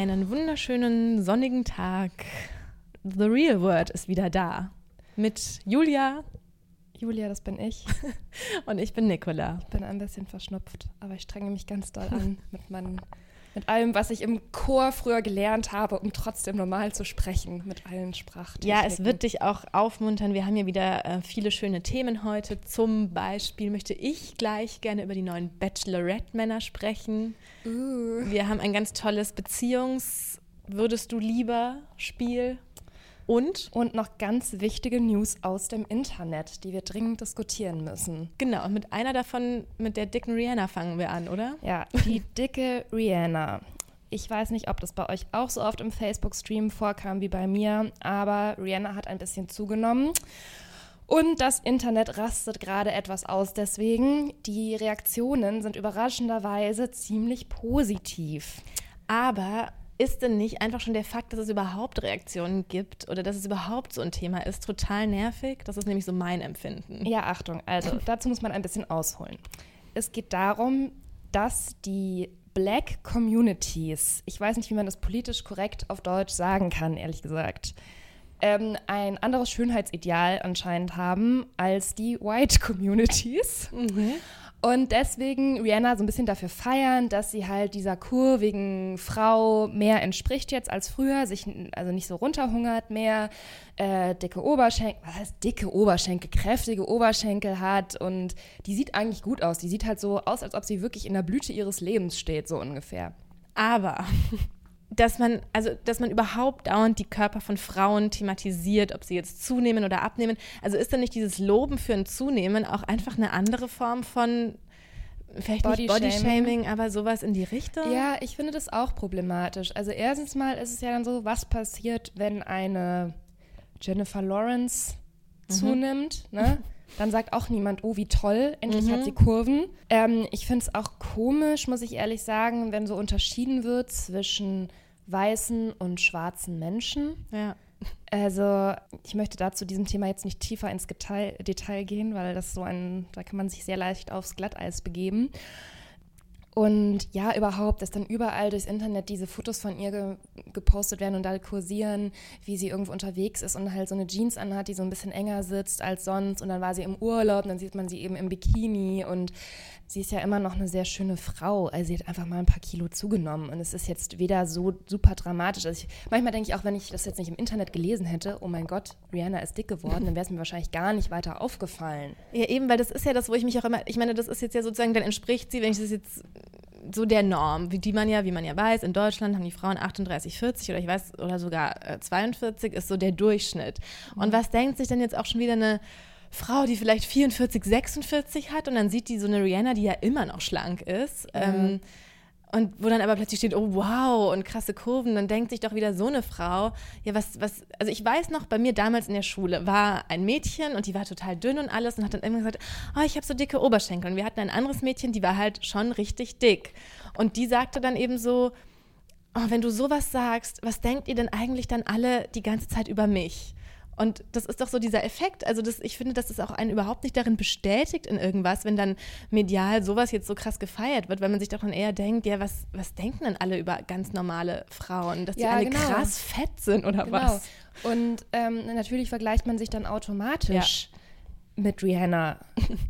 Einen wunderschönen sonnigen Tag. The Real Word ist wieder da. Mit Julia. Julia, das bin ich. Und ich bin Nicola. Ich bin ein bisschen verschnupft, aber ich strenge mich ganz doll an mit meinen mit allem, was ich im Chor früher gelernt habe, um trotzdem normal zu sprechen, mit allen Sprachen. Ja, es wird dich auch aufmuntern. Wir haben hier wieder äh, viele schöne Themen heute. Zum Beispiel möchte ich gleich gerne über die neuen Bachelorette-Männer sprechen. Uh. Wir haben ein ganz tolles Beziehungs- Würdest du lieber Spiel und? Und noch ganz wichtige News aus dem Internet, die wir dringend diskutieren müssen. Genau, und mit einer davon, mit der dicken Rihanna fangen wir an, oder? Ja, die dicke Rihanna. Ich weiß nicht, ob das bei euch auch so oft im Facebook-Stream vorkam wie bei mir, aber Rihanna hat ein bisschen zugenommen. Und das Internet rastet gerade etwas aus. Deswegen, die Reaktionen sind überraschenderweise ziemlich positiv. Aber ist denn nicht einfach schon der Fakt, dass es überhaupt Reaktionen gibt oder dass es überhaupt so ein Thema ist, total nervig? Das ist nämlich so mein Empfinden. Ja, Achtung, also dazu muss man ein bisschen ausholen. Es geht darum, dass die Black Communities, ich weiß nicht, wie man das politisch korrekt auf Deutsch sagen kann, ehrlich gesagt, ähm, ein anderes Schönheitsideal anscheinend haben als die White Communities. Mhm. Und deswegen Rihanna so ein bisschen dafür feiern, dass sie halt dieser kurvigen Frau mehr entspricht jetzt als früher, sich also nicht so runterhungert mehr, äh, dicke Oberschenkel, was heißt dicke Oberschenkel, kräftige Oberschenkel hat und die sieht eigentlich gut aus. Die sieht halt so aus, als ob sie wirklich in der Blüte ihres Lebens steht, so ungefähr. Aber dass man, also dass man überhaupt dauernd die Körper von Frauen thematisiert, ob sie jetzt zunehmen oder abnehmen. Also ist dann nicht dieses Loben für ein Zunehmen auch einfach eine andere Form von vielleicht Body nicht Bodyshaming, aber sowas in die Richtung? Ja, ich finde das auch problematisch. Also erstens mal ist es ja dann so, was passiert, wenn eine Jennifer Lawrence mhm. zunimmt, ne? Dann sagt auch niemand, oh, wie toll, endlich mhm. hat sie Kurven. Ähm, ich finde es auch komisch, muss ich ehrlich sagen, wenn so unterschieden wird zwischen weißen und schwarzen Menschen. Ja. Also ich möchte da zu diesem Thema jetzt nicht tiefer ins Detail, Detail gehen, weil das so ein, da kann man sich sehr leicht aufs Glatteis begeben. Und ja, überhaupt, dass dann überall durchs Internet diese Fotos von ihr ge gepostet werden und da kursieren, wie sie irgendwo unterwegs ist und halt so eine Jeans anhat, die so ein bisschen enger sitzt als sonst. Und dann war sie im Urlaub und dann sieht man sie eben im Bikini. Und sie ist ja immer noch eine sehr schöne Frau. Also sie hat einfach mal ein paar Kilo zugenommen. Und es ist jetzt weder so super dramatisch. Also ich, manchmal denke ich auch, wenn ich das jetzt nicht im Internet gelesen hätte, oh mein Gott, Rihanna ist dick geworden, dann wäre es mir wahrscheinlich gar nicht weiter aufgefallen. Ja, eben, weil das ist ja das, wo ich mich auch immer, ich meine, das ist jetzt ja sozusagen, dann entspricht sie, wenn ich das jetzt so der Norm, wie die man ja, wie man ja weiß, in Deutschland haben die Frauen 38, 40 oder ich weiß, oder sogar äh, 42 ist so der Durchschnitt. Und mhm. was denkt sich denn jetzt auch schon wieder eine Frau, die vielleicht 44, 46 hat und dann sieht die so eine Rihanna, die ja immer noch schlank ist. Ja. Ähm, und wo dann aber plötzlich steht, oh wow, und krasse Kurven, dann denkt sich doch wieder so eine Frau, ja, was, was, also ich weiß noch, bei mir damals in der Schule war ein Mädchen und die war total dünn und alles und hat dann immer gesagt, oh, ich habe so dicke Oberschenkel. Und wir hatten ein anderes Mädchen, die war halt schon richtig dick. Und die sagte dann eben so, oh, wenn du sowas sagst, was denkt ihr denn eigentlich dann alle die ganze Zeit über mich? Und das ist doch so dieser Effekt. Also das, ich finde, dass das auch einen überhaupt nicht darin bestätigt in irgendwas, wenn dann medial sowas jetzt so krass gefeiert wird, weil man sich doch dann eher denkt, ja, was, was denken denn alle über ganz normale Frauen? Dass die ja, alle genau. krass fett sind oder genau. was? Und ähm, natürlich vergleicht man sich dann automatisch ja. mit Rihanna.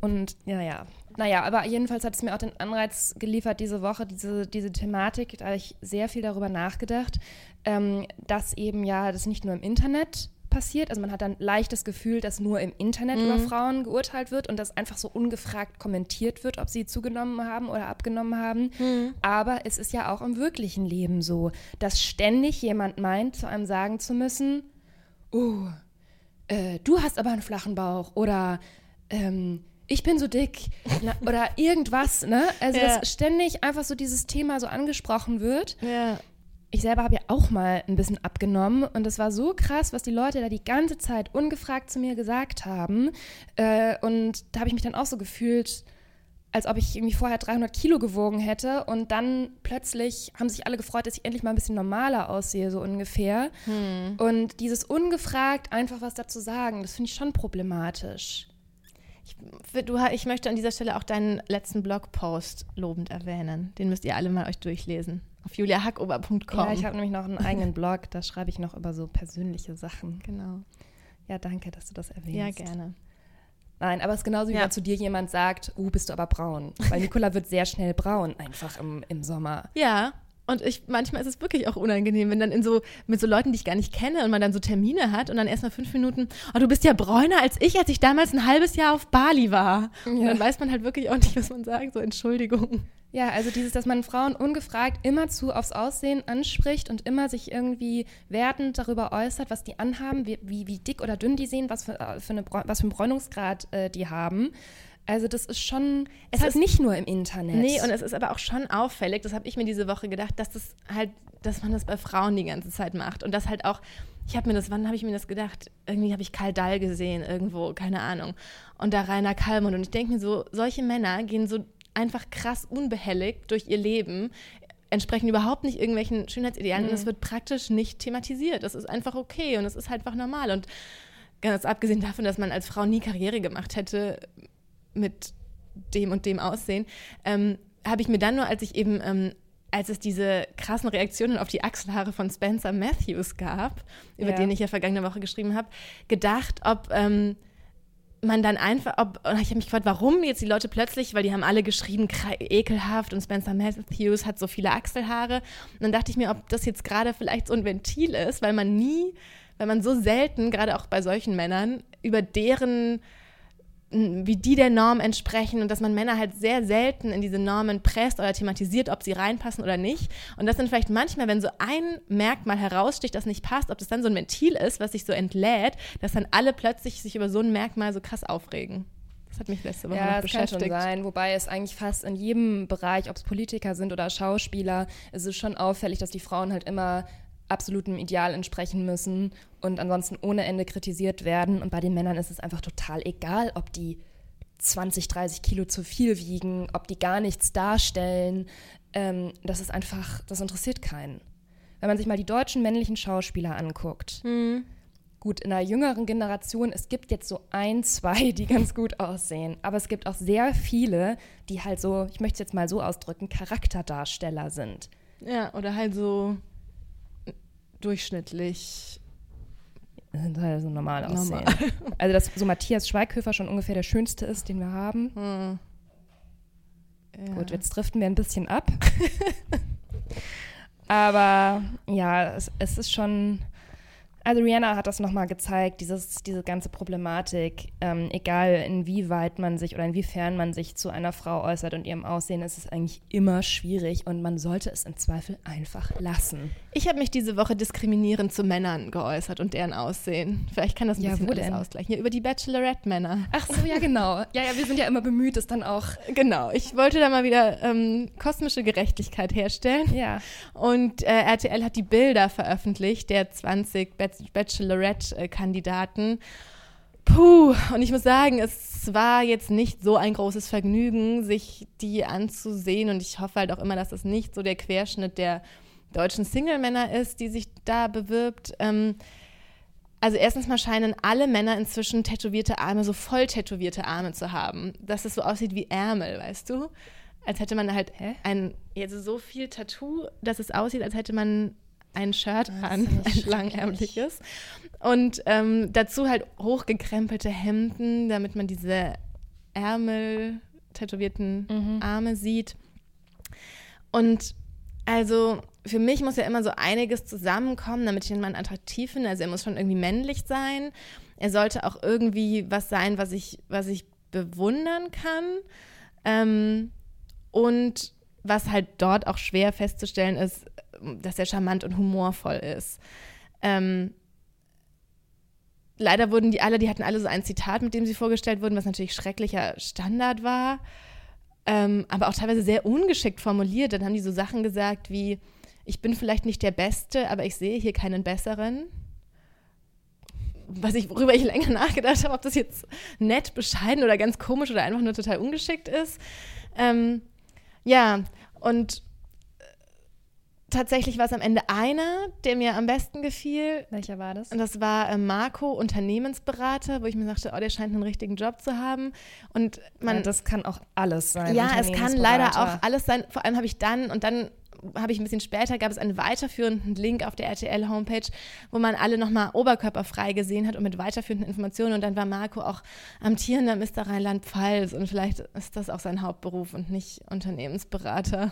Und ja, ja. Naja, aber jedenfalls hat es mir auch den Anreiz geliefert, diese Woche, diese, diese Thematik, da habe ich sehr viel darüber nachgedacht, ähm, dass eben ja das nicht nur im Internet passiert. Also man hat dann leicht das Gefühl, dass nur im Internet mhm. über Frauen geurteilt wird und dass einfach so ungefragt kommentiert wird, ob sie zugenommen haben oder abgenommen haben. Mhm. Aber es ist ja auch im wirklichen Leben so, dass ständig jemand meint, zu einem sagen zu müssen, oh, äh, du hast aber einen flachen Bauch oder ähm, ich bin so dick na, oder irgendwas, ne? Also ja. dass ständig einfach so dieses Thema so angesprochen wird. Ja ich selber habe ja auch mal ein bisschen abgenommen und es war so krass, was die Leute da die ganze Zeit ungefragt zu mir gesagt haben. Äh, und da habe ich mich dann auch so gefühlt, als ob ich irgendwie vorher 300 Kilo gewogen hätte und dann plötzlich haben sich alle gefreut, dass ich endlich mal ein bisschen normaler aussehe, so ungefähr. Hm. Und dieses ungefragt einfach was dazu sagen, das finde ich schon problematisch. Ich, du, ich möchte an dieser Stelle auch deinen letzten Blogpost lobend erwähnen. Den müsst ihr alle mal euch durchlesen. Auf juliahackober.com. Ja, ich habe nämlich noch einen eigenen Blog, da schreibe ich noch über so persönliche Sachen. Genau. Ja, danke, dass du das erwähnst. Ja, gerne. Nein, aber es ist genauso, wie ja. wenn zu dir jemand sagt, uh, bist du aber braun. Weil Nicola wird sehr schnell braun, einfach im, im Sommer. Ja, und ich, manchmal ist es wirklich auch unangenehm, wenn dann in so, mit so Leuten, die ich gar nicht kenne und man dann so Termine hat und dann erst mal fünf Minuten, oh, du bist ja bräuner als ich, als ich damals ein halbes Jahr auf Bali war. Ja. Und dann weiß man halt wirklich auch nicht, was man sagt, so Entschuldigung. Ja, also dieses, dass man Frauen ungefragt immerzu aufs Aussehen anspricht und immer sich irgendwie wertend darüber äußert, was die anhaben, wie, wie, wie dick oder dünn die sehen, was für, äh, für, eine, was für einen Bräunungsgrad äh, die haben. Also das ist schon, es ist nicht nur im Internet. Nee, und es ist aber auch schon auffällig, das habe ich mir diese Woche gedacht, dass das halt, dass man das bei Frauen die ganze Zeit macht und das halt auch, ich habe mir das, wann habe ich mir das gedacht? Irgendwie habe ich Karl Dahl gesehen irgendwo, keine Ahnung. Und da Rainer Kallmund und ich denke mir so, solche Männer gehen so einfach krass unbehelligt durch ihr Leben, entsprechen überhaupt nicht irgendwelchen Schönheitsidealen mhm. und es wird praktisch nicht thematisiert. Das ist einfach okay und es ist halt einfach normal. Und ganz abgesehen davon, dass man als Frau nie Karriere gemacht hätte mit dem und dem Aussehen, ähm, habe ich mir dann nur, als ich eben, ähm, als es diese krassen Reaktionen auf die Achselhaare von Spencer Matthews gab, über ja. den ich ja vergangene Woche geschrieben habe, gedacht, ob ähm, man dann einfach, ob, ich habe mich gefragt, warum jetzt die Leute plötzlich, weil die haben alle geschrieben, ekelhaft und Spencer Matthews hat so viele Achselhaare. Und dann dachte ich mir, ob das jetzt gerade vielleicht so ein Ventil ist, weil man nie, weil man so selten, gerade auch bei solchen Männern, über deren wie die der Norm entsprechen und dass man Männer halt sehr selten in diese Normen presst oder thematisiert, ob sie reinpassen oder nicht. Und das dann vielleicht manchmal, wenn so ein Merkmal heraussticht, das nicht passt, ob das dann so ein Ventil ist, was sich so entlädt, dass dann alle plötzlich sich über so ein Merkmal so krass aufregen. Das hat mich letzte Woche ja, noch beschäftigt. Kann schon sein, wobei es eigentlich fast in jedem Bereich, ob es Politiker sind oder Schauspieler, ist es schon auffällig, dass die Frauen halt immer absolutem Ideal entsprechen müssen und ansonsten ohne Ende kritisiert werden. Und bei den Männern ist es einfach total egal, ob die 20, 30 Kilo zu viel wiegen, ob die gar nichts darstellen. Ähm, das ist einfach, das interessiert keinen. Wenn man sich mal die deutschen männlichen Schauspieler anguckt, mhm. gut, in der jüngeren Generation, es gibt jetzt so ein, zwei, die ganz gut aussehen, aber es gibt auch sehr viele, die halt so, ich möchte es jetzt mal so ausdrücken, Charakterdarsteller sind. Ja, oder halt so durchschnittlich sind halt so normal aussehen. Normal. Also, dass so Matthias Schweighöfer schon ungefähr der schönste ist, den wir haben. Hm. Ja. Gut, jetzt driften wir ein bisschen ab. Aber ja, es, es ist schon also Rihanna hat das nochmal gezeigt, dieses, diese ganze Problematik, ähm, egal inwieweit man sich oder inwiefern man sich zu einer Frau äußert und ihrem Aussehen, ist es eigentlich immer schwierig und man sollte es im Zweifel einfach lassen. Ich habe mich diese Woche diskriminierend zu Männern geäußert und deren Aussehen. Vielleicht kann das ein ja, bisschen alles ausgleichen. Hier über die Bachelorette-Männer. Ach so, ja genau. Ja, ja, wir sind ja immer bemüht, es dann auch... Genau, ich wollte da mal wieder ähm, kosmische Gerechtigkeit herstellen. Ja. Und äh, RTL hat die Bilder veröffentlicht der 20 Bachelorette Bachelorette-Kandidaten. Puh, und ich muss sagen, es war jetzt nicht so ein großes Vergnügen, sich die anzusehen. Und ich hoffe halt auch immer, dass das nicht so der Querschnitt der deutschen Single-Männer ist, die sich da bewirbt. Ähm, also erstens mal scheinen alle Männer inzwischen tätowierte Arme, so voll tätowierte Arme zu haben, dass es so aussieht wie Ärmel, weißt du? Als hätte man halt Hä? ein, also so viel Tattoo, dass es aussieht, als hätte man ein Shirt an, ein langärmliches. Und ähm, dazu halt hochgekrempelte Hemden, damit man diese Ärmel, tätowierten mhm. Arme sieht. Und also für mich muss ja immer so einiges zusammenkommen, damit ich den Mann attraktiv finde. Also er muss schon irgendwie männlich sein. Er sollte auch irgendwie was sein, was ich, was ich bewundern kann. Ähm, und was halt dort auch schwer festzustellen ist, dass er charmant und humorvoll ist. Ähm, leider wurden die alle, die hatten alle so ein Zitat, mit dem sie vorgestellt wurden, was natürlich schrecklicher Standard war, ähm, aber auch teilweise sehr ungeschickt formuliert. Dann haben die so Sachen gesagt wie, ich bin vielleicht nicht der Beste, aber ich sehe hier keinen besseren. Was ich, worüber ich länger nachgedacht habe, ob das jetzt nett, bescheiden oder ganz komisch oder einfach nur total ungeschickt ist. Ähm, ja, und tatsächlich war es am Ende einer, der mir am besten gefiel. Welcher war das? Und das war äh, Marco, Unternehmensberater, wo ich mir sagte, oh, der scheint einen richtigen Job zu haben. Und man, ja, das kann auch alles sein. Ja, es kann leider auch alles sein. Vor allem habe ich dann, und dann habe ich ein bisschen später, gab es einen weiterführenden Link auf der RTL-Homepage, wo man alle nochmal oberkörperfrei gesehen hat und mit weiterführenden Informationen. Und dann war Marco auch amtierender Mr. Rheinland-Pfalz und vielleicht ist das auch sein Hauptberuf und nicht Unternehmensberater.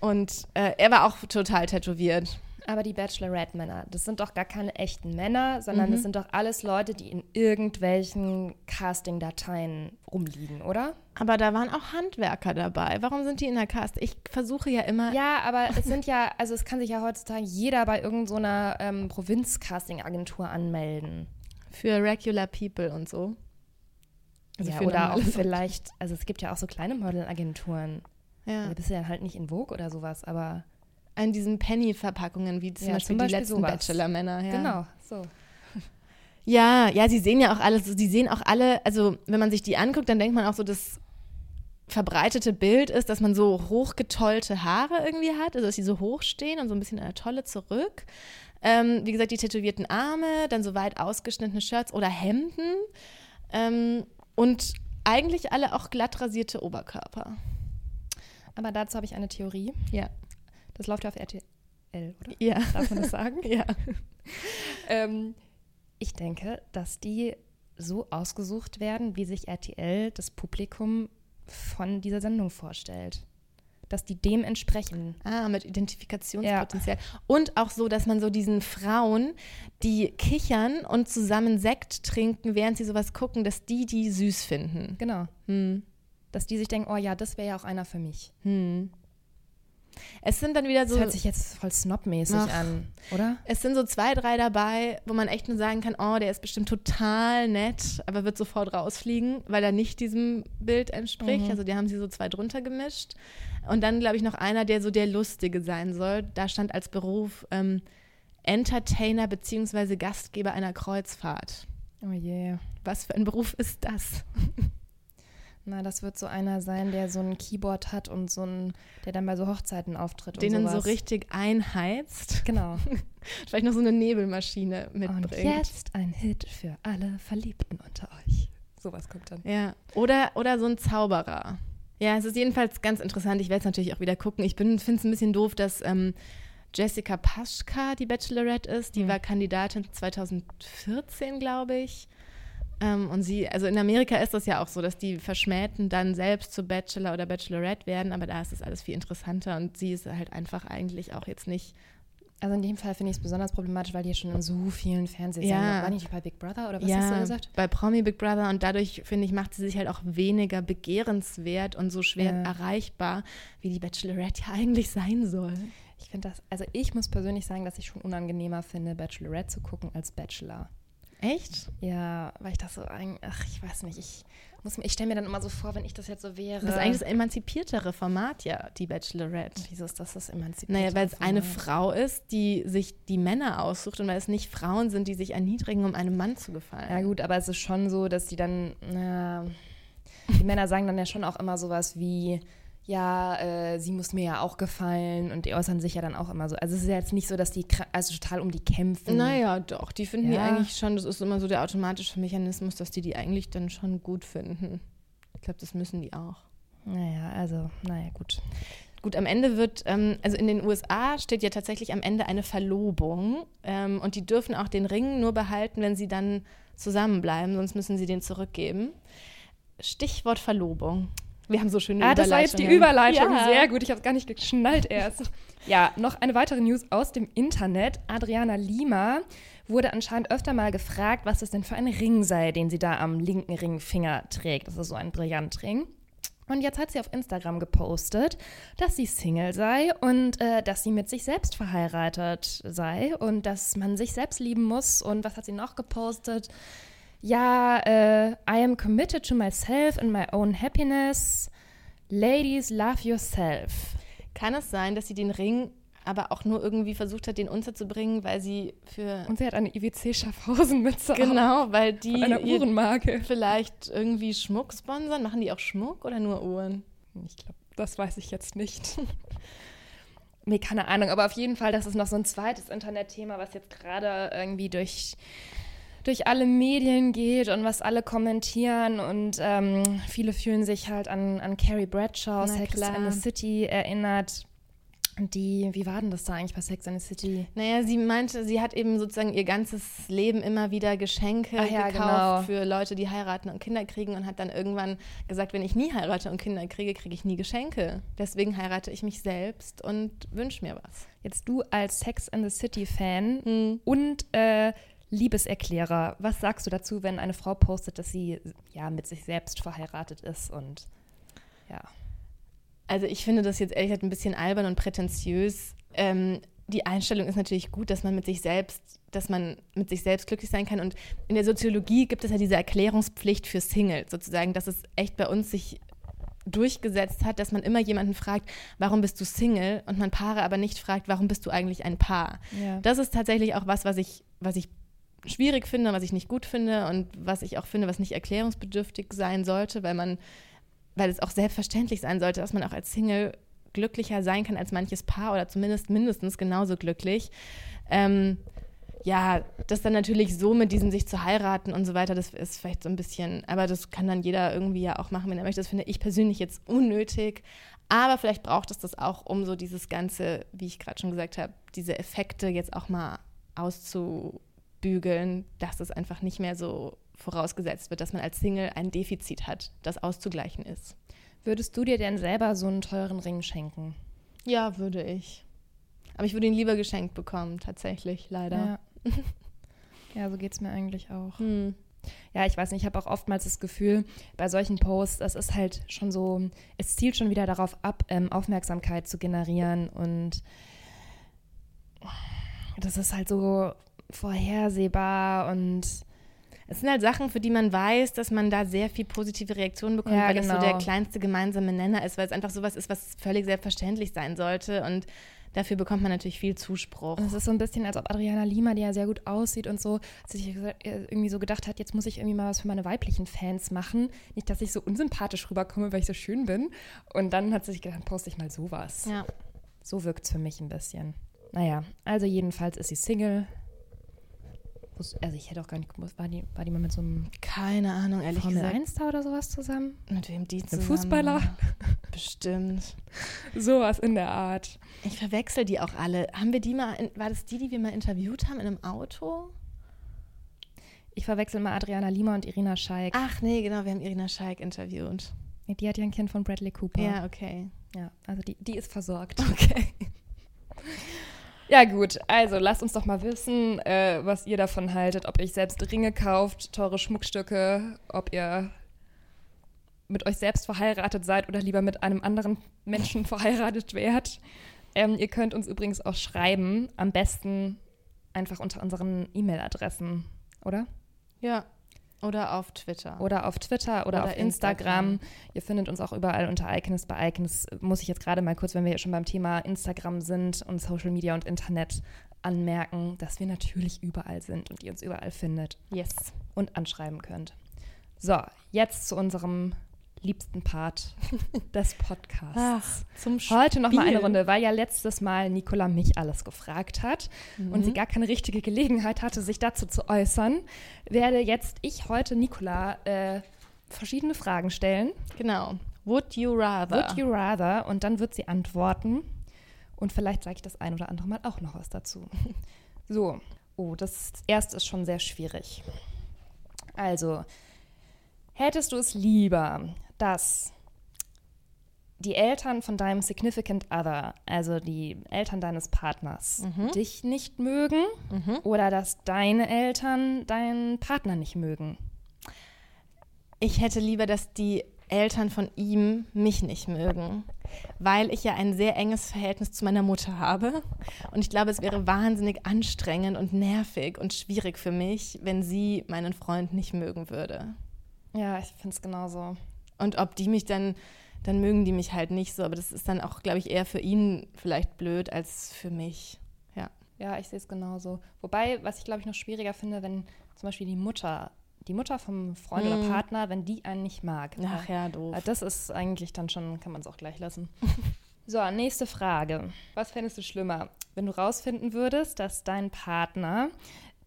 Und äh, er war auch total tätowiert. Aber die Bachelorette-Männer, das sind doch gar keine echten Männer, sondern mhm. das sind doch alles Leute, die in irgendwelchen Casting-Dateien rumliegen, oder? Aber da waren auch Handwerker dabei. Warum sind die in der Cast? Ich versuche ja immer. Ja, aber es sind ja, also es kann sich ja heutzutage jeder bei irgendeiner so ähm, Provinz-Casting-Agentur anmelden. Für Regular People und so. Also ja, oder auch vielleicht, also es gibt ja auch so kleine Modelagenturen. Ja. Also bist du ja halt nicht in Vogue oder sowas, aber an diesen Penny-Verpackungen, wie zum ja, Beispiel, zum Beispiel die letzten Bachelor-Männer. Ja. Genau, so. Ja, ja, sie sehen ja auch alle, sie sehen auch alle, also wenn man sich die anguckt, dann denkt man auch so, das verbreitete Bild ist, dass man so hochgetollte Haare irgendwie hat, also dass sie so hoch stehen und so ein bisschen eine Tolle zurück. Ähm, wie gesagt, die tätowierten Arme, dann so weit ausgeschnittene Shirts oder Hemden ähm, und eigentlich alle auch glatt rasierte Oberkörper. Aber dazu habe ich eine Theorie. Ja. Das läuft ja auf RTL, oder? Ja. Darf man das sagen? ja. ähm, ich denke, dass die so ausgesucht werden, wie sich RTL das Publikum von dieser Sendung vorstellt. Dass die dem entsprechen. Ah, mit Identifikationspotenzial. Ja. Und auch so, dass man so diesen Frauen, die kichern und zusammen Sekt trinken, während sie sowas gucken, dass die die süß finden. Genau. Hm. Dass die sich denken, oh ja, das wäre ja auch einer für mich. Hm. Es sind dann wieder so. Das hört sich jetzt voll snobmäßig an, oder? Es sind so zwei, drei dabei, wo man echt nur sagen kann: Oh, der ist bestimmt total nett, aber wird sofort rausfliegen, weil er nicht diesem Bild entspricht. Mhm. Also, die haben sie so zwei drunter gemischt. Und dann, glaube ich, noch einer, der so der Lustige sein soll. Da stand als Beruf ähm, Entertainer bzw. Gastgeber einer Kreuzfahrt. Oh je. Yeah. Was für ein Beruf ist das? Na, das wird so einer sein, der so ein Keyboard hat und so ein, der dann bei so Hochzeiten auftritt. Denen so richtig einheizt. Genau. Vielleicht noch so eine Nebelmaschine mitbringt. Und jetzt ein Hit für alle Verliebten unter euch. Sowas kommt dann. Ja. Oder, oder so ein Zauberer. Ja, es ist jedenfalls ganz interessant. Ich werde es natürlich auch wieder gucken. Ich finde es ein bisschen doof, dass ähm, Jessica Paschka die Bachelorette ist. Die mhm. war Kandidatin 2014, glaube ich. Ähm, und sie, also in Amerika ist das ja auch so, dass die Verschmähten dann selbst zu Bachelor oder Bachelorette werden, aber da ist das alles viel interessanter und sie ist halt einfach eigentlich auch jetzt nicht. Also in dem Fall finde ich es besonders problematisch, weil die schon in so vielen Fernsehsendungen ja. war nicht bei Big Brother oder was ja, hast du gesagt? Bei Promi Big Brother und dadurch finde ich macht sie sich halt auch weniger begehrenswert und so schwer ja. erreichbar, wie die Bachelorette ja eigentlich sein soll. Ich finde das, also ich muss persönlich sagen, dass ich schon unangenehmer finde, Bachelorette zu gucken als Bachelor. Echt? Ja, weil ich das so, ach, ich weiß nicht, ich ich stelle mir dann immer so vor, wenn ich das jetzt so wäre. Das ist eigentlich das emanzipiertere Format, ja, die Bachelorette. Wieso ist das das emanzipierte Naja, weil es eine Frau ist, die sich die Männer aussucht und weil es nicht Frauen sind, die sich erniedrigen, um einem Mann zu gefallen. Ja gut, aber es ist schon so, dass die dann, na, die Männer sagen dann ja schon auch immer sowas wie, ja, äh, sie muss mir ja auch gefallen und die äußern sich ja dann auch immer so. Also es ist ja jetzt nicht so, dass die also total um die kämpfen. Naja, doch, die finden ja. die eigentlich schon, das ist immer so der automatische Mechanismus, dass die die eigentlich dann schon gut finden. Ich glaube, das müssen die auch. Naja, also, naja, gut. Gut, am Ende wird, ähm, also in den USA steht ja tatsächlich am Ende eine Verlobung ähm, und die dürfen auch den Ring nur behalten, wenn sie dann zusammenbleiben, sonst müssen sie den zurückgeben. Stichwort Verlobung. Wir haben so schöne Ah, das war jetzt die Überleitung. Ja. Sehr gut, ich habe es gar nicht geschnallt erst. ja, noch eine weitere News aus dem Internet. Adriana Lima wurde anscheinend öfter mal gefragt, was das denn für ein Ring sei, den sie da am linken Ringfinger trägt. Das ist so ein Brillantring. Und jetzt hat sie auf Instagram gepostet, dass sie Single sei und äh, dass sie mit sich selbst verheiratet sei und dass man sich selbst lieben muss. Und was hat sie noch gepostet? Ja, äh, I am committed to myself and my own happiness. Ladies, love yourself. Kann es sein, dass sie den Ring aber auch nur irgendwie versucht hat, den unterzubringen, weil sie für. Und sie hat eine IWC Schaffhausen-Mütze. Genau, weil die. Eine Uhrenmarke. Vielleicht irgendwie Schmuck sponsern. Machen die auch Schmuck oder nur Uhren? Ich glaube, das weiß ich jetzt nicht. nee, keine Ahnung. Aber auf jeden Fall, das ist noch so ein zweites Internetthema, was jetzt gerade irgendwie durch durch alle Medien geht und was alle kommentieren und ähm, viele fühlen sich halt an, an Carrie Bradshaw, Sex in the City erinnert. die, wie war denn das da eigentlich bei Sex and the City? Naja, sie meinte, sie hat eben sozusagen ihr ganzes Leben immer wieder Geschenke ja, gekauft genau. für Leute, die heiraten und Kinder kriegen und hat dann irgendwann gesagt, wenn ich nie heirate und Kinder kriege, kriege ich nie Geschenke. Deswegen heirate ich mich selbst und wünsche mir was. Jetzt du als Sex and the City-Fan Hm. und äh, Liebeserklärer, was sagst du dazu, wenn eine Frau postet, dass sie ja mit sich selbst verheiratet ist und ja. Also ich finde das jetzt ehrlich gesagt ein bisschen albern und prätentiös. Ähm, die Einstellung ist natürlich gut, dass man mit sich selbst, dass man mit sich selbst glücklich sein kann. Und in der Soziologie gibt es ja diese Erklärungspflicht für Singles, sozusagen, dass es echt bei uns sich durchgesetzt hat, dass man immer jemanden fragt, warum bist du Single? Und man Paare aber nicht fragt, warum bist du eigentlich ein Paar? Ja. Das ist tatsächlich auch was, was ich, was ich schwierig finde, was ich nicht gut finde und was ich auch finde, was nicht erklärungsbedürftig sein sollte, weil man, weil es auch selbstverständlich sein sollte, dass man auch als Single glücklicher sein kann als manches Paar oder zumindest mindestens genauso glücklich. Ähm, ja, das dann natürlich so mit diesem sich zu heiraten und so weiter, das ist vielleicht so ein bisschen, aber das kann dann jeder irgendwie ja auch machen, wenn er möchte. Das finde ich persönlich jetzt unnötig. Aber vielleicht braucht es das auch, um so dieses ganze, wie ich gerade schon gesagt habe, diese Effekte jetzt auch mal auszubügeln, dass es einfach nicht mehr so vorausgesetzt wird, dass man als Single ein Defizit hat, das auszugleichen ist. Würdest du dir denn selber so einen teuren Ring schenken? Ja, würde ich. Aber ich würde ihn lieber geschenkt bekommen, tatsächlich, leider. Ja, ja so geht es mir eigentlich auch. Hm. Ja, ich weiß nicht, ich habe auch oftmals das Gefühl, bei solchen Posts, das ist halt schon so, es zielt schon wieder darauf ab, ähm, Aufmerksamkeit zu generieren und das ist halt so vorhersehbar und Es sind halt Sachen, für die man weiß, dass man da sehr viel positive Reaktionen bekommt, Ja, weil das so genau. der kleinste gemeinsame Nenner ist, weil es einfach sowas ist, was völlig selbstverständlich sein sollte. Und dafür bekommt man natürlich viel Zuspruch. Es ist so ein bisschen, als ob Adriana Lima, die ja sehr gut aussieht und so, sich äh, irgendwie so gedacht hat, jetzt muss ich irgendwie mal was für meine weiblichen Fans machen. Nicht, dass ich so unsympathisch rüberkomme, weil ich so schön bin. Und dann hat sie sich gedacht, poste ich mal sowas. Ja. So wirkt es für mich ein bisschen. Naja, also jedenfalls ist sie Single. Also ich hätte auch gar nicht gewusst, war die, war die mal mit so einem Keine Ahnung, ehrlich Formel gesagt. 1 da oder sowas zusammen? Mit wem die zusammen Fußballer? war. Bestimmt. Sowas in der Art. Ich verwechsel die auch alle. Haben wir die mal, in, war das die, die wir mal interviewt haben in einem Auto? Ich verwechsel mal Adriana Lima und Irina Scheik. Ach nee, genau, wir haben Irina Scheik interviewt. Die hat ja ein Kind von Bradley Cooper. Ja, okay. Ja, also die, die ist versorgt. Okay. Ja, gut. Also lasst uns doch mal wissen, äh, was ihr davon haltet. Ob ihr selbst Ringe kauft, teure Schmuckstücke, ob ihr mit euch selbst verheiratet seid oder lieber mit einem anderen Menschen verheiratet wärt. Ähm, ihr könnt uns übrigens auch schreiben. Am besten einfach unter unseren E-Mail-Adressen, oder? Ja. Oder auf Twitter. Oder auf Twitter oder, Oder auf Instagram. Instagram. Ihr findet uns auch überall unter Icons. Bei Icons muss ich jetzt gerade mal kurz, wenn wir schon beim Thema Instagram sind und Social Media und Internet, anmerken, dass wir natürlich überall sind und ihr uns überall findet Yes. und anschreiben könnt. So, jetzt zu unserem liebsten Part des Podcasts. Ach, zum Heute noch mal eine Spiel. Runde, weil ja letztes Mal Nicola mich alles gefragt hat und Mhm. sie gar keine richtige Gelegenheit hatte, sich dazu zu äußern, werde jetzt ich heute Nicola äh, verschiedene Fragen stellen. Genau. Would you rather? Would you rather? Und dann wird sie antworten. Und vielleicht sage ich das ein oder andere Mal auch noch was dazu. So, oh, das erste ist schon sehr schwierig. Also, hättest du es lieber, dass die Eltern von deinem Significant Other, also die Eltern deines Partners, dich nicht mögen oder dass deine Eltern deinen Partner nicht mögen? Ich hätte lieber, dass die Eltern von ihm mich nicht mögen, weil ich ja ein sehr enges Verhältnis zu meiner Mutter habe. Und ich glaube, es wäre wahnsinnig anstrengend und nervig und schwierig für mich, wenn sie meinen Freund nicht mögen würde. Ja, ich finde es genauso. Und ob die mich dann, dann mögen die mich halt nicht so. Aber das ist dann auch, glaube ich, eher für ihn vielleicht blöd als für mich. Ja. Ja, ich sehe es genauso. Wobei, was ich glaube ich noch schwieriger finde, wenn zum Beispiel die Mutter, die Mutter vom Freund oder Mm. Partner, wenn die einen nicht mag. Ach ja, doof. Äh, Das ist eigentlich dann schon, kann man es auch gleich lassen. so, nächste Frage. Was fändest du schlimmer, wenn du rausfinden würdest, dass dein Partner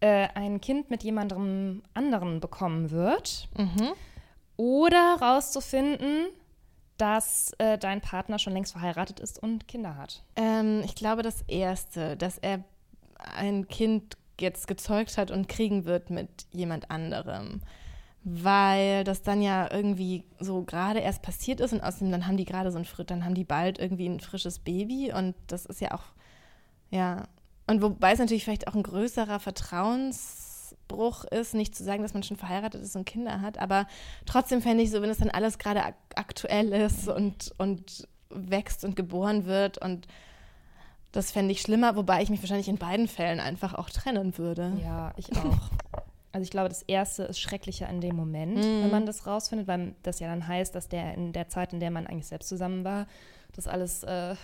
äh, ein Kind mit jemandem anderen bekommen wird Mhm. Oder rauszufinden, dass äh, dein Partner schon längst verheiratet ist und Kinder hat? Ähm, ich glaube, das Erste, dass er ein Kind jetzt gezeugt hat und kriegen wird mit jemand anderem. Weil das dann ja irgendwie so gerade erst passiert ist und außerdem dann haben die gerade so ein dann haben die bald irgendwie ein frisches Baby und das ist ja auch, ja. Und wobei es natürlich vielleicht auch ein größerer Vertrauensbruch ist, nicht zu sagen, dass man schon verheiratet ist und Kinder hat, aber trotzdem fände ich so, wenn es dann alles gerade ak aktuell ist und, und wächst und geboren wird und das fände ich schlimmer, wobei ich mich wahrscheinlich in beiden Fällen einfach auch trennen würde. Ja, ich auch. Also ich glaube, das Erste ist schrecklicher in dem Moment, mm. wenn man das rausfindet, weil das ja dann heißt, dass der in der Zeit, in der man eigentlich selbst zusammen war, das alles äh,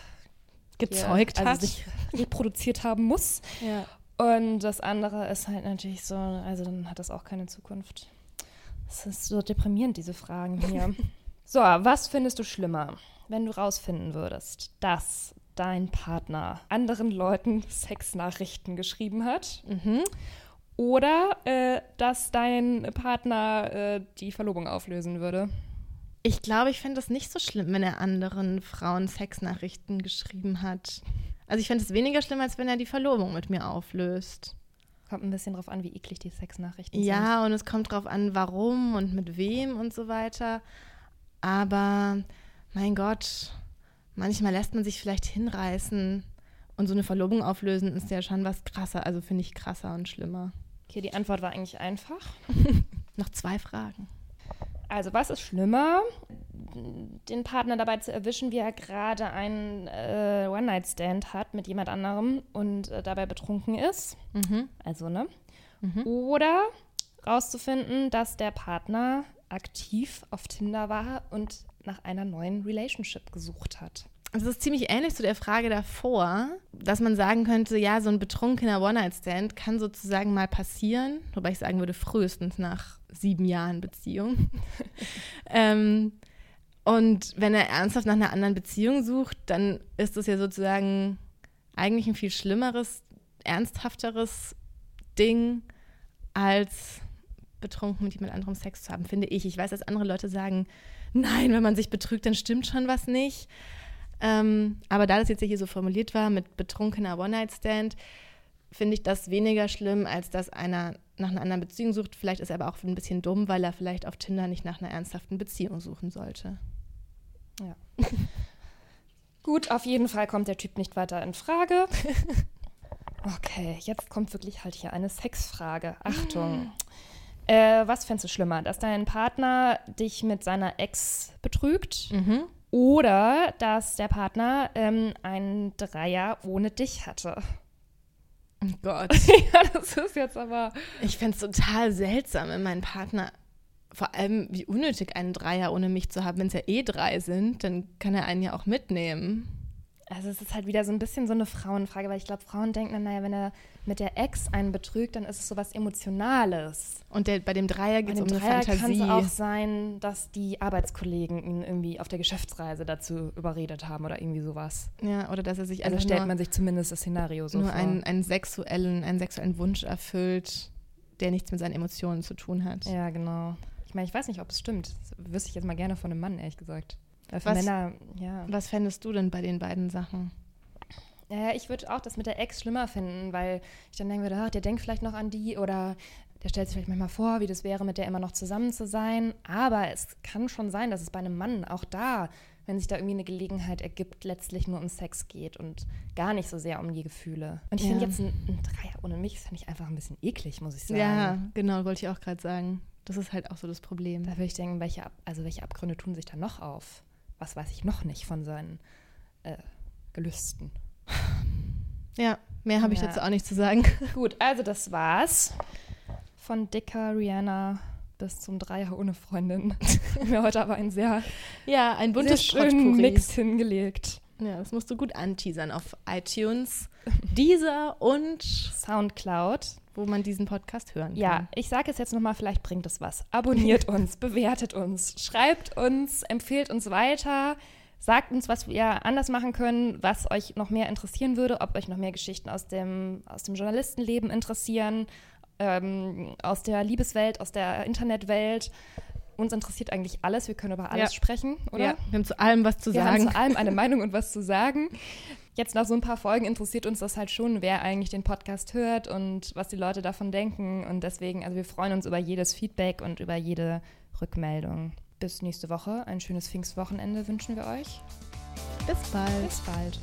gezeugt ja, also hat, sich reproduziert haben muss. Ja. Und das andere ist halt natürlich so, also dann hat das auch keine Zukunft. Das ist so deprimierend, diese Fragen hier. so, was findest du schlimmer, wenn du rausfinden würdest, dass dein Partner anderen Leuten Sexnachrichten geschrieben hat. Mhm. Oder äh, dass dein Partner äh, die Verlobung auflösen würde. Ich glaube, ich fände es nicht so schlimm, wenn er anderen Frauen Sexnachrichten geschrieben hat. Also ich fände es weniger schlimm, als wenn er die Verlobung mit mir auflöst. Kommt ein bisschen drauf an, wie eklig die Sexnachrichten ja, sind. Ja, und es kommt drauf an, warum und mit wem und so weiter. Aber mein Gott, manchmal lässt man sich vielleicht hinreißen und so eine Verlobung auflösen ist ja schon was krasser, also finde ich krasser und schlimmer. Okay, die Antwort war eigentlich einfach. Noch zwei Fragen. Also, was ist schlimmer, den Partner dabei zu erwischen, wie er gerade einen äh, One-Night-Stand hat mit jemand anderem und äh, dabei betrunken ist? Mhm. Also, ne? Mhm. Oder rauszufinden, dass der Partner aktiv auf Tinder war und nach einer neuen Relationship gesucht hat. Es ist ziemlich ähnlich zu der Frage davor, dass man sagen könnte, ja, so ein betrunkener One-Night-Stand kann sozusagen mal passieren, wobei ich sagen würde, frühestens nach sieben Jahren Beziehung. ähm, und wenn er ernsthaft nach einer anderen Beziehung sucht, dann ist das ja sozusagen eigentlich ein viel schlimmeres, ernsthafteres Ding, als betrunken mit jemand anderem Sex zu haben, finde ich. Ich weiß, dass andere Leute sagen, nein, wenn man sich betrügt, dann stimmt schon was nicht. Ähm, aber da das jetzt hier so formuliert war mit betrunkener One-Night-Stand, finde ich das weniger schlimm, als dass einer nach einer anderen Beziehung sucht. Vielleicht ist er aber auch ein bisschen dumm, weil er vielleicht auf Tinder nicht nach einer ernsthaften Beziehung suchen sollte. Ja. Gut, auf jeden Fall kommt der Typ nicht weiter in Frage. Okay, jetzt kommt wirklich halt hier eine Sexfrage. Achtung. Äh, was fändest du schlimmer? Dass dein Partner dich mit seiner Ex betrügt mhm. oder dass der Partner ähm, einen Dreier ohne dich hatte? Oh Gott. ja, das ist jetzt aber. Ich fände es total seltsam, wenn mein Partner, vor allem wie unnötig, einen Dreier ohne mich zu haben. Wenn es ja eh drei sind, dann kann er einen ja auch mitnehmen. Also es ist halt wieder so ein bisschen so eine Frauenfrage, weil ich glaube, Frauen denken dann, naja, wenn er mit der Ex einen betrügt, dann ist es so was Emotionales. Und der, bei dem Dreier geht es um Dreier eine Fantasie. kann es auch sein, dass die Arbeitskollegen ihn irgendwie auf der Geschäftsreise dazu überredet haben oder irgendwie sowas. Ja, oder dass er sich also stellt man sich zumindest das Szenario so nur vor. Einen, einen, sexuellen, einen sexuellen Wunsch erfüllt, der nichts mit seinen Emotionen zu tun hat. Ja, genau. Ich meine, ich weiß nicht, ob es stimmt. Das wüsste ich jetzt mal gerne von einem Mann, ehrlich gesagt. Weil für Was- Männer, ja. Was fändest du denn bei den beiden Sachen? Ja, ich würde auch das mit der Ex schlimmer finden, weil ich dann denken würde, ach, der denkt vielleicht noch an die oder der stellt sich vielleicht manchmal vor, wie das wäre, mit der immer noch zusammen zu sein. Aber es kann schon sein, dass es bei einem Mann auch da, wenn sich da irgendwie eine Gelegenheit ergibt, letztlich nur um Sex geht und gar nicht so sehr um die Gefühle. Und ich Ja. finde jetzt ein, ein Dreier ohne mich, finde ich einfach ein bisschen eklig, muss ich sagen. Ja, genau, wollte ich auch gerade sagen. Das ist halt auch so das Problem. Da würde ich denken, welche, Ab also welche Abgründe tun sich da noch auf? Was weiß ich noch nicht von seinen äh, Gelüsten? Ja, mehr habe ich Ja. dazu auch nicht zu sagen. Gut, also das war's. Von dicker Rihanna bis zum Dreier ohne Freundin. Mir heute aber ein sehr, Ja, ein sehr buntes schönen Potpourri. Mix hingelegt. Ja, das musst du gut anteasern auf iTunes, Deezer und Soundcloud. wo man diesen Podcast hören kann. Ja, ich sage es jetzt nochmal, vielleicht bringt es was. Abonniert uns, bewertet uns, schreibt uns, empfehlt uns weiter. Sagt uns, was wir anders machen können, was euch noch mehr interessieren würde, ob euch noch mehr Geschichten aus dem, aus dem Journalistenleben interessieren, ähm, aus der Liebeswelt, aus der Internetwelt. uns interessiert eigentlich alles. Wir können über alles ja. sprechen, oder? Ja, wir haben zu allem was zu wir sagen. Wir haben zu allem eine Meinung und was zu sagen. Jetzt nach so ein paar Folgen interessiert uns das halt schon, wer eigentlich den Podcast hört und was die Leute davon denken. Und deswegen, also wir freuen uns über jedes Feedback und über jede Rückmeldung. Bis nächste Woche. Ein schönes Pfingstwochenende wünschen wir euch. Bis bald. Bis bald.